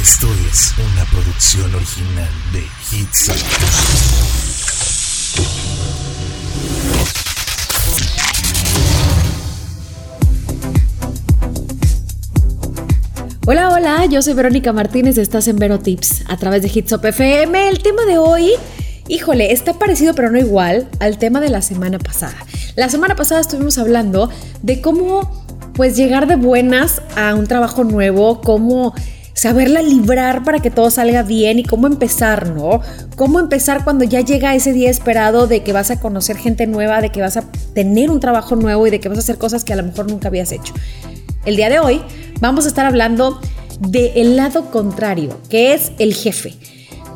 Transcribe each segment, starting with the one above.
Esto es una producción original de Hits. Hola, hola, yo soy Verónica Martínez, estás en Vero Tips a través de Hitsop FM. El tema de hoy, híjole, está parecido pero no igual al tema de la semana pasada. La semana pasada estuvimos hablando de cómo pues llegar de buenas a un trabajo nuevo, cómo saberla librar para que todo salga bien y cómo empezar, ¿no? Cómo empezar cuando ya llega ese día esperado de que vas a conocer gente nueva, de que vas a tener un trabajo nuevo y de que vas a hacer cosas que a lo mejor nunca habías hecho. El día de hoy vamos a estar hablando del lado contrario, que es el jefe.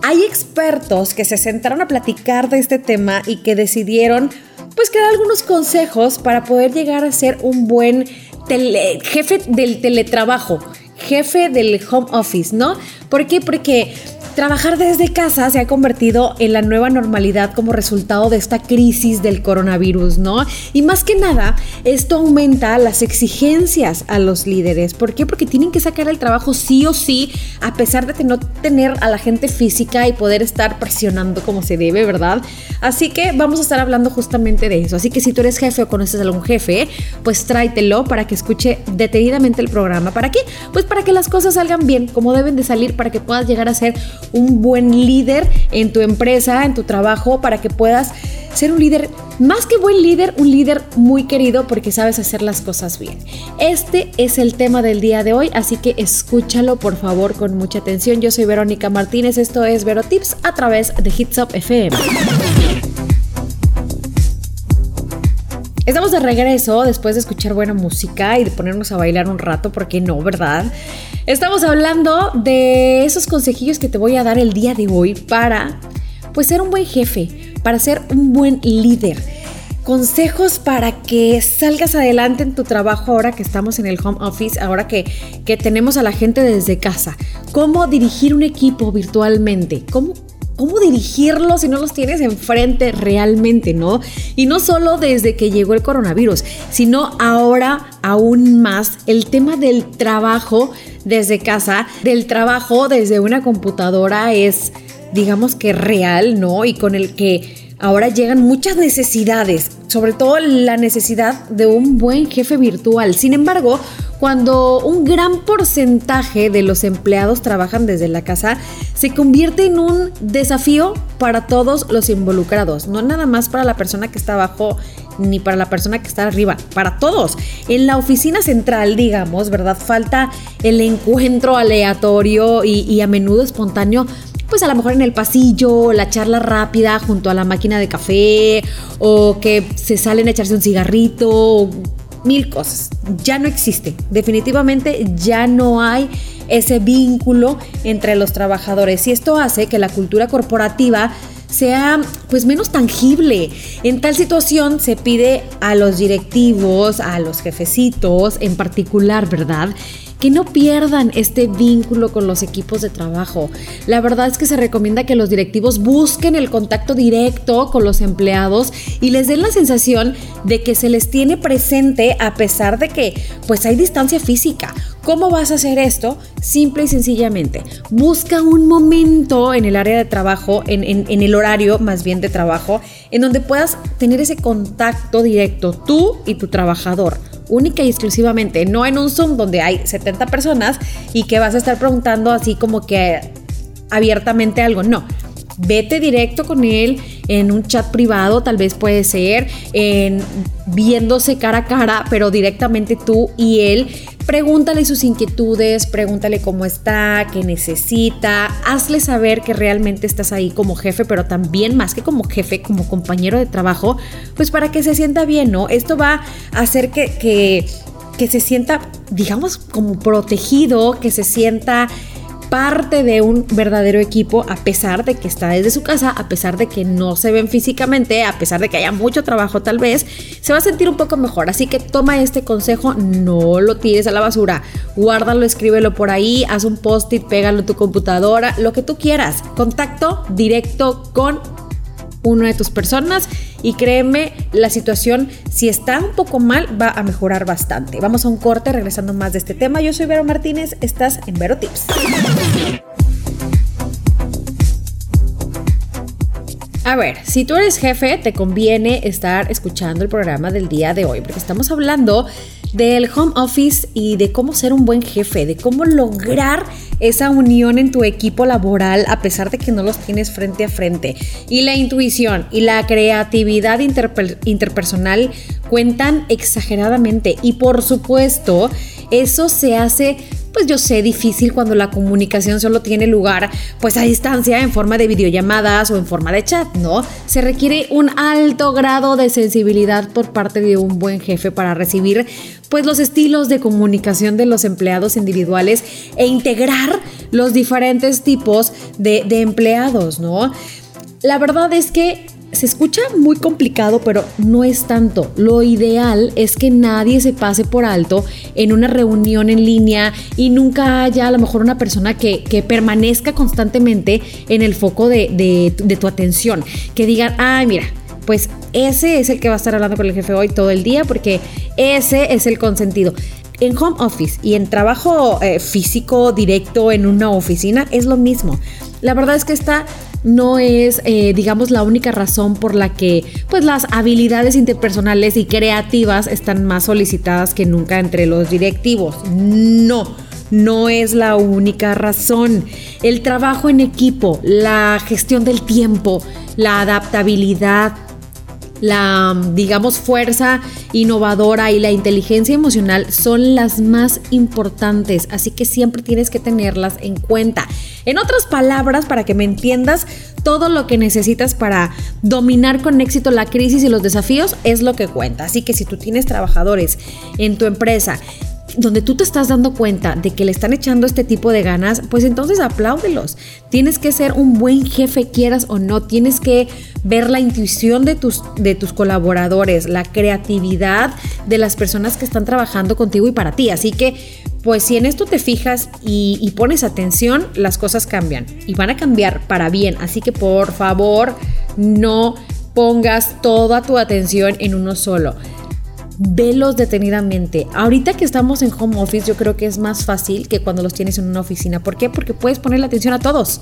Hay expertos que se sentaron a platicar de este tema y que decidieron pues que dar algunos consejos para poder llegar a ser un buen jefe del teletrabajo, jefe del home office, ¿no? ¿Por qué? Porque Trabajar desde casa se ha convertido en la nueva normalidad como resultado de esta crisis del coronavirus, ¿no? Y más que nada, esto aumenta las exigencias a los líderes. ¿Por qué? Porque tienen que sacar el trabajo sí o sí, a pesar de no tener a la gente física y poder estar presionando como se debe, ¿verdad? Así que vamos a estar hablando justamente de eso. Así que si tú eres jefe o conoces a algún jefe, pues tráetelo para que escuche detenidamente el programa. ¿Para qué? Pues para que las cosas salgan bien, como deben de salir, para que puedas llegar a ser un buen líder en tu empresa, en tu trabajo, para que puedas ser un líder, más que buen líder, un líder muy querido porque sabes hacer las cosas bien. Este es el tema del día de hoy, así que escúchalo por favor con mucha atención. Yo soy Verónica Martínez, esto es Vero Tips a través de Hits Up FM. Estamos de regreso después de escuchar buena música y de ponernos a bailar un rato, porque no, ¿verdad? Estamos hablando de esos consejillos que te voy a dar el día de hoy para, pues, ser un buen jefe, para ser un buen líder. Consejos para que salgas adelante en tu trabajo ahora que estamos en el home office, ahora que, que tenemos a la gente desde casa. Cómo dirigir un equipo virtualmente, cómo ¿Cómo dirigirlos si no los tienes enfrente realmente, no? Y no solo desde que llegó el coronavirus, sino ahora aún más el tema del trabajo desde casa, del trabajo desde una computadora es, digamos que real, ¿no? Y con el que ahora llegan muchas necesidades, sobre todo la necesidad de un buen jefe virtual. Sin embargo, cuando un gran porcentaje de los empleados trabajan desde la casa, se convierte en un desafío para todos los involucrados, no nada más para la persona que está abajo ni para la persona que está arriba, para todos. En la oficina central, digamos, ¿verdad? Falta el encuentro aleatorio y, a menudo espontáneo pues a lo mejor en el pasillo, la charla rápida junto a la máquina de café, o que se salen a echarse un cigarrito, mil cosas. Ya no existe. Definitivamente ya no hay ese vínculo entre los trabajadores y esto hace que la cultura corporativa sea pues menos tangible. En tal situación se pide a los directivos, a los jefecitos en particular, ¿verdad? Que no pierdan este vínculo con los equipos de trabajo. La verdad es que se recomienda que los directivos busquen el contacto directo con los empleados y les den la sensación de que se les tiene presente a pesar de que pues hay distancia física. ¿Cómo vas a hacer esto? Simple y sencillamente. Busca un momento en el área de trabajo, en, en el horario más bien de trabajo, en donde puedas tener ese contacto directo tú y tu trabajador única y exclusivamente, no en un Zoom donde hay 70 personas y que vas a estar preguntando así como que abiertamente algo, no. Vete directo con él en un chat privado, tal vez puede ser, en viéndose cara a cara, pero directamente tú y él Pregúntale sus inquietudes, pregúntale cómo está, qué necesita, hazle saber que realmente estás ahí como jefe, pero también más que como jefe, como compañero de trabajo, pues para que se sienta bien, ¿no? Esto va a hacer que, que, que se sienta, digamos, como protegido, que se sienta parte de un verdadero equipo a pesar de que está desde su casa, a pesar de que no se ven físicamente, a pesar de que haya mucho trabajo tal vez, se va a sentir un poco mejor. Así que toma este consejo, no lo tires a la basura, guárdalo, escríbelo por ahí, haz un post-it, pégalo en tu computadora, lo que tú quieras. Contacto directo con una de tus personas y créeme, la situación, si está un poco mal, va a mejorar bastante. Vamos a un corte regresando más de este tema. Yo soy Vero Martínez, estás en Vero Tips. A ver, si tú eres jefe, te conviene estar escuchando el programa del día de hoy, porque estamos hablando del home office y de cómo ser un buen jefe, de cómo lograr esa unión en tu equipo laboral a pesar de que no los tienes frente a frente. Y la intuición y la creatividad interpersonal cuentan exageradamente y por supuesto eso se hace pues yo sé, difícil cuando la comunicación solo tiene lugar pues a distancia en forma de videollamadas o en forma de chat, ¿no? Se requiere un alto grado de sensibilidad por parte de un buen jefe para recibir pues los estilos de comunicación de los empleados individuales e integrar los diferentes tipos de, de empleados, ¿no? La verdad es que se escucha muy complicado, pero no es tanto. Lo ideal es que nadie se pase por alto en una reunión en línea y nunca haya a lo mejor una persona que, permanezca constantemente en el foco de, de tu atención. Que digan, ay, mira, pues ese es el que va a estar hablando con el jefe hoy todo el día porque ese es el consentido. En home office y en trabajo eh, físico directo en una oficina es lo mismo. La verdad es que esta no es, eh, digamos, la única razón por la que pues las habilidades interpersonales y creativas están más solicitadas que nunca entre los directivos. No. No es la única razón. El trabajo en equipo, la gestión del tiempo, la adaptabilidad, la, digamos, fuerza innovadora y la inteligencia emocional son las más importantes, así que siempre tienes que tenerlas en cuenta. En otras palabras, para que me entiendas, todo lo que necesitas para dominar con éxito la crisis y los desafíos es lo que cuenta. Así que si tú tienes trabajadores en tu empresa donde tú te estás dando cuenta de que le están echando este tipo de ganas, pues entonces apláudelos. Tienes que ser un buen jefe, quieras o no. Tienes que ver la intuición de tus, de tus colaboradores, la creatividad de las personas que están trabajando contigo y para ti. Así que, pues si en esto te fijas y, y pones atención, las cosas cambian y van a cambiar para bien. Así que por favor, no pongas toda tu atención en uno solo velos detenidamente. Ahorita que estamos en home office, yo creo que es más fácil que cuando los tienes en una oficina. ¿Por qué? Porque puedes poner la atención a todos.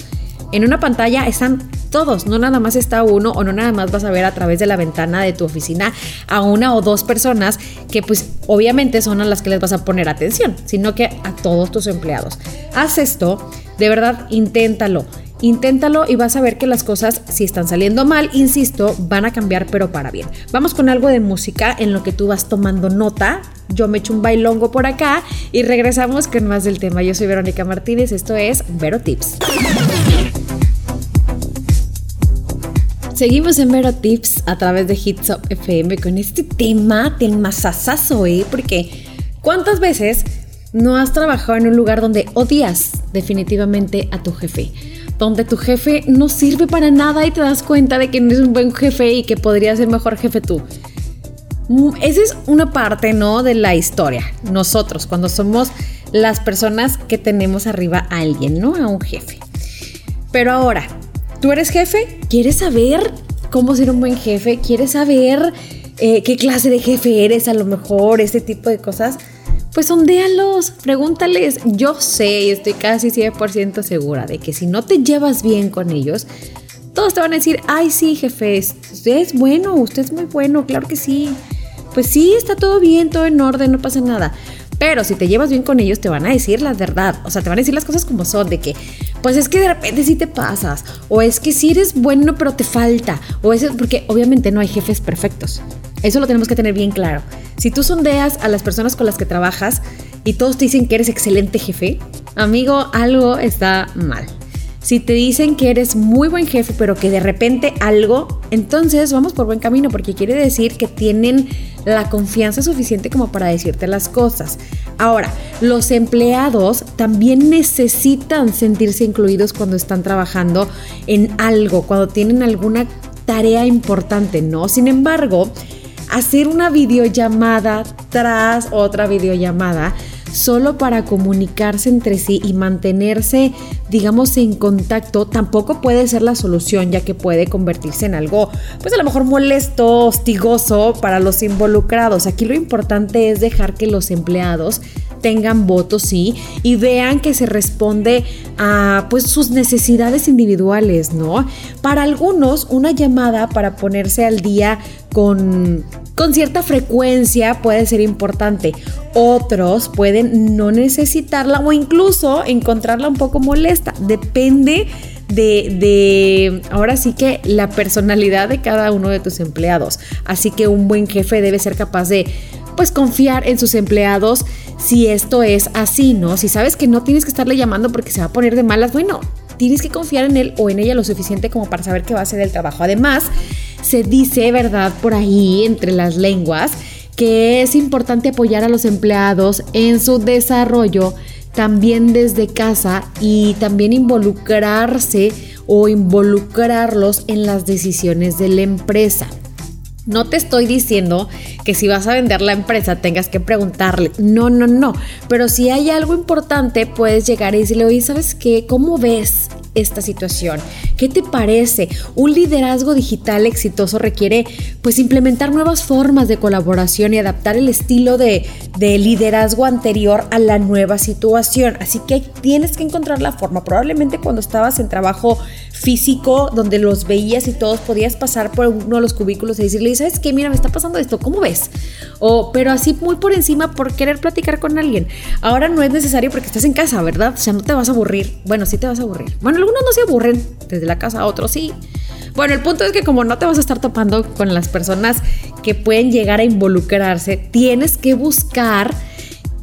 En una pantalla están todos, no nada más está uno o no nada más vas a ver a través de la ventana de tu oficina a una o dos personas que pues obviamente son a las que les vas a poner atención, sino que a todos tus empleados. Haz esto, de verdad, inténtalo. Inténtalo y vas a ver que las cosas, si están saliendo mal, insisto, van a cambiar, pero para bien. Vamos con algo de música en lo que tú vas tomando nota. Yo me echo un bailongo por acá y regresamos con más del tema. Yo soy Verónica Martínez, esto es Vero Tips. Seguimos en Vero Tips a través de Hits Up FM con este tema, masasazo, ¿eh? Porque ¿cuántas veces no has trabajado en un lugar donde odias definitivamente a tu jefe? Donde tu jefe no sirve para nada y te das cuenta de que no es un buen jefe y que podría ser mejor jefe tú. Mm, esa es una parte, ¿no? De la historia. Nosotros, cuando somos las personas que tenemos arriba a alguien, ¿no? A un jefe. Pero ahora, ¿tú eres jefe? ¿Quieres saber cómo ser un buen jefe? ¿Quieres saber eh, qué clase de jefe eres a lo mejor? Ese tipo de cosas pues sondéalos, pregúntales. Yo sé y estoy casi 100% segura de que si no te llevas bien con ellos, todos te van a decir, ay sí, jefe, usted es bueno, usted es muy bueno, claro que sí. Pues sí, está todo bien, todo en orden, no pasa nada. Pero si te llevas bien con ellos, te van a decir la verdad. O sea, te van a decir las cosas como son, de que, pues es que de repente sí te pasas. O es que sí eres bueno, pero te falta. O es porque obviamente no hay jefes perfectos. Eso lo tenemos que tener bien claro. Si tú sondeas a las personas con las que trabajas y todos te dicen que eres excelente jefe, amigo, algo está mal. Si te dicen que eres muy buen jefe, pero que de repente algo, entonces vamos por buen camino, porque quiere decir que tienen la confianza suficiente como para decirte las cosas. Ahora, los empleados también necesitan sentirse incluidos cuando están trabajando en algo, cuando tienen alguna tarea importante, ¿no? Sin embargo, hacer una videollamada tras otra videollamada solo para comunicarse entre sí y mantenerse, digamos, en contacto, tampoco puede ser la solución, ya que puede convertirse en algo, pues a lo mejor molesto, hostigoso para los involucrados. Aquí lo importante es dejar que los empleados tengan votos, sí, y vean que se responde a pues sus necesidades individuales, ¿no? Para algunos, una llamada para ponerse al día con, con cierta frecuencia puede ser importante. Otros pueden no necesitarla o incluso encontrarla un poco molesta. Depende de, de, ahora sí que la personalidad de cada uno de tus empleados. Así que un buen jefe debe ser capaz de pues confiar en sus empleados si esto es así, ¿no? Si sabes que no tienes que estarle llamando porque se va a poner de malas, bueno, tienes que confiar en él o en ella lo suficiente como para saber que va a hacer el trabajo. Además, se dice, ¿verdad? Por ahí, entre las lenguas, que es importante apoyar a los empleados en su desarrollo también desde casa y también involucrarse o involucrarlos en las decisiones de la empresa. No te estoy diciendo que si vas a vender la empresa tengas que preguntarle. No, no, no. Pero si hay algo importante, puedes llegar y decirle, oye, ¿sabes qué? ¿Cómo ves esta situación? ¿Qué te parece? Un liderazgo digital exitoso requiere pues implementar nuevas formas de colaboración y adaptar el estilo de, de liderazgo anterior a la nueva situación. Así que tienes que encontrar la forma. Probablemente cuando estabas en trabajo físico, donde los veías y todos podías pasar por uno de los cubículos y decirle, ¿sabes qué? Mira, me está pasando esto, ¿cómo ves? O, pero así muy por encima por querer platicar con alguien. Ahora no es necesario porque estás en casa, ¿verdad? O sea, no te vas a aburrir. Bueno, sí te vas a aburrir. Bueno, algunos no se aburren desde la casa, otros sí. Bueno, el punto es que como no te vas a estar topando con las personas que pueden llegar a involucrarse, tienes que buscar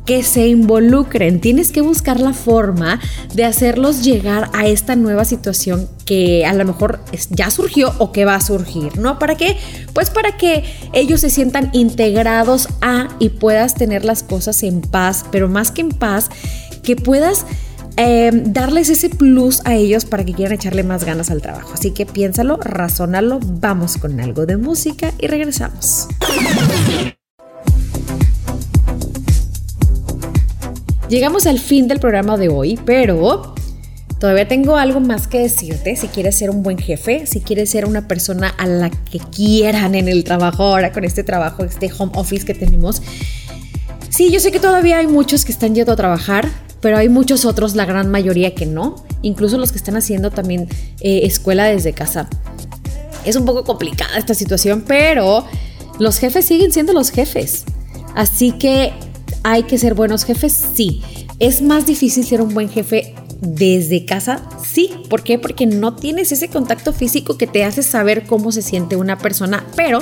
que se involucren. Tienes que buscar la forma de hacerlos llegar a esta nueva situación que a lo mejor ya surgió o que va a surgir, ¿no? ¿Para qué? Pues para que ellos se sientan integrados a y puedas tener las cosas en paz, pero más que en paz, que puedas... Em, darles ese plus a ellos para que quieran echarle más ganas al trabajo. Así que piénsalo, razónalo, vamos con algo de música y regresamos. Llegamos al fin del programa de hoy, pero todavía tengo algo más que decirte. Si quieres ser un buen jefe, si quieres ser una persona a la que quieran en el trabajo ahora con este trabajo, este home office que tenemos. Sí, yo sé que todavía hay muchos que están yendo a trabajar, pero hay muchos otros, la gran mayoría que no, incluso los que están haciendo también eh, escuela desde casa. Es un poco complicada esta situación, pero los jefes siguen siendo los jefes. Así que ¿Hay que ser buenos jefes? Sí. ¿Es más difícil ser un buen jefe desde casa? Sí. ¿Por qué? Porque no tienes ese contacto físico que te hace saber cómo se siente una persona, pero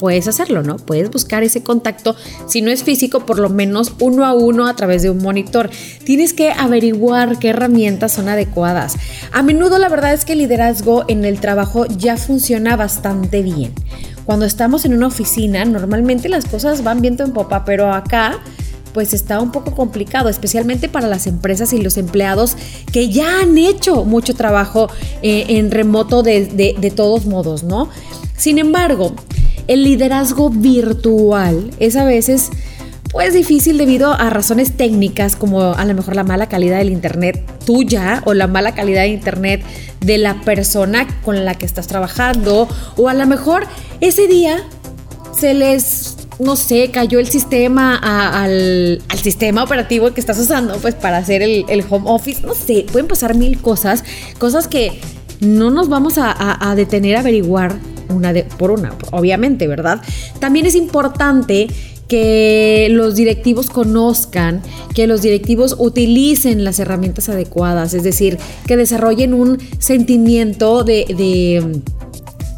puedes hacerlo, ¿no? Puedes buscar ese contacto, si no es físico, por lo menos uno a uno a través de un monitor. Tienes que averiguar qué herramientas son adecuadas. A menudo la verdad es que el liderazgo en el trabajo ya funciona bastante bien. Cuando estamos en una oficina, normalmente las cosas van viento en popa, pero acá pues está un poco complicado, especialmente para las empresas y los empleados que ya han hecho mucho trabajo eh, en remoto de, todos modos, ¿no? Sin embargo, el liderazgo virtual es a veces pues difícil debido a razones técnicas como a lo mejor la mala calidad del internet tuya o la mala calidad de internet de la persona con la que estás trabajando o a lo mejor ese día se les no sé, cayó el sistema al, sistema operativo que estás usando, pues para hacer el, home office, no sé, pueden pasar mil cosas, cosas que no nos vamos a, detener a averiguar una por una, obviamente, ¿verdad? También es importante que los directivos conozcan, que los directivos utilicen las herramientas adecuadas, es decir, que desarrollen un sentimiento de, de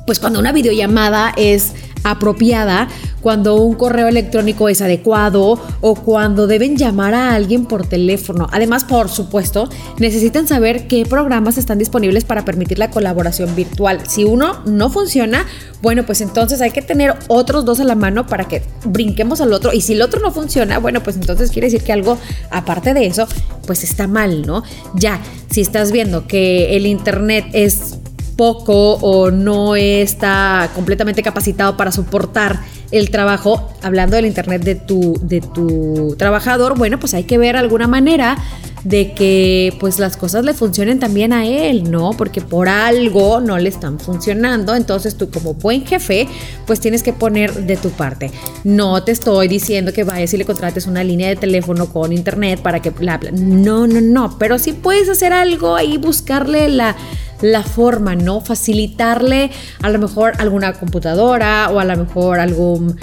pues cuando una videollamada es apropiada, cuando un correo electrónico es adecuado o cuando deben llamar a alguien por teléfono. Además, por supuesto, necesitan saber qué programas están disponibles para permitir la colaboración virtual. Si uno no funciona, bueno, pues entonces hay que tener otros dos a la mano para que brinquemos al otro. Y si el otro no funciona, bueno, pues entonces quiere decir que algo aparte de eso, pues está mal, ¿no? Ya, si estás viendo que el Internet es poco o no está completamente capacitado para soportar el trabajo, hablando del internet de tu, de tu trabajador, bueno, pues hay que ver alguna manera de que pues las cosas le funcionen también a él, ¿no? Porque por algo no le están funcionando, entonces tú como buen jefe pues tienes que poner de tu parte. No te estoy diciendo que vayas y le contrates una línea de teléfono con internet para que bla, bla. No, no, no, pero sí puedes hacer algo ahí, buscarle la la forma, ¿no? Facilitarle a lo mejor alguna computadora o a lo mejor algún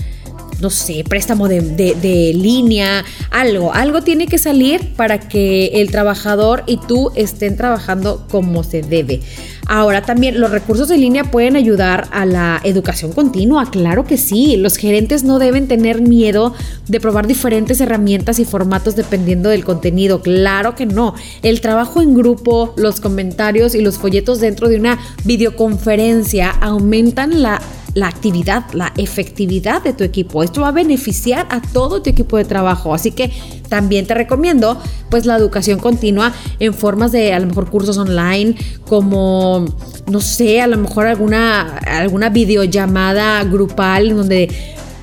no sé, préstamo de, línea, algo, algo tiene que salir para que el trabajador y tú estén trabajando como se debe. Ahora también los recursos en línea pueden ayudar a la educación continua, claro que sí. Los gerentes no deben tener miedo de probar diferentes herramientas y formatos dependiendo del contenido, claro que no. El trabajo en grupo, los comentarios y los folletos dentro de una videoconferencia aumentan la la actividad, la efectividad de tu equipo. Esto va a beneficiar a todo tu equipo de trabajo. Así que también te recomiendo pues la educación continua en formas de a lo mejor cursos online como no sé, a lo mejor alguna alguna videollamada grupal donde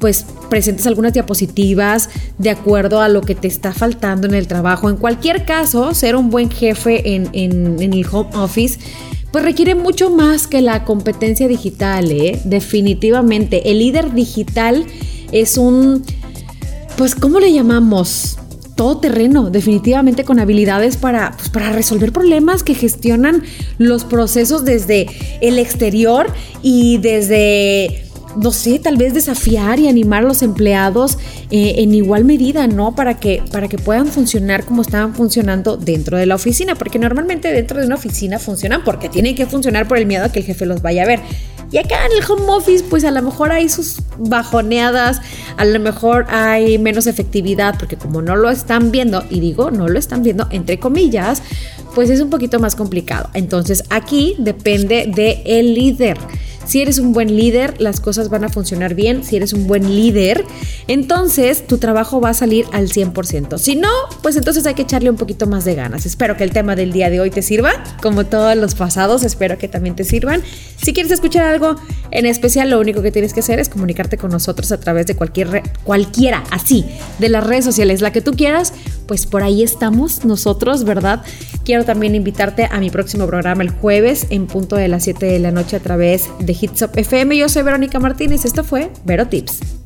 pues presentes algunas diapositivas de acuerdo a lo que te está faltando en el trabajo. En cualquier caso, ser un buen jefe en, en el home office pues requiere mucho más que la competencia digital, ¿eh? definitivamente. El líder digital es un, pues, ¿cómo le llamamos? Todo terreno, definitivamente con habilidades para, pues, para resolver problemas que gestionan los procesos desde el exterior y desde no sé, tal vez desafiar y animar a los empleados eh, en igual medida, ¿no? Para que, para que puedan funcionar como estaban funcionando dentro de la oficina, porque normalmente dentro de una oficina funcionan porque tienen que funcionar por el miedo a que el jefe los vaya a ver. Y acá en el home office, pues a lo mejor hay sus bajoneadas, a lo mejor hay menos efectividad, porque como no lo están viendo, y digo, no lo están viendo entre comillas, pues es un poquito más complicado. Entonces aquí depende del el líder. Si eres un buen líder, las cosas van a funcionar bien. Si eres un buen líder, entonces tu trabajo va a salir al 100%. Si no, pues entonces hay que echarle un poquito más de ganas. Espero que el tema del día de hoy te sirva, como todos los pasados, espero que también te sirvan. Si quieres escuchar algo en especial, lo único que tienes que hacer es comunicarte con nosotros a través de cualquier cualquiera, así, de las redes sociales, la que tú quieras, pues por ahí estamos nosotros, ¿verdad? Quiero también invitarte a mi próximo programa el jueves en punto de las 7 de la noche a través de Hits Up FM. Yo soy Verónica Martínez. Esto fue Vero Tips.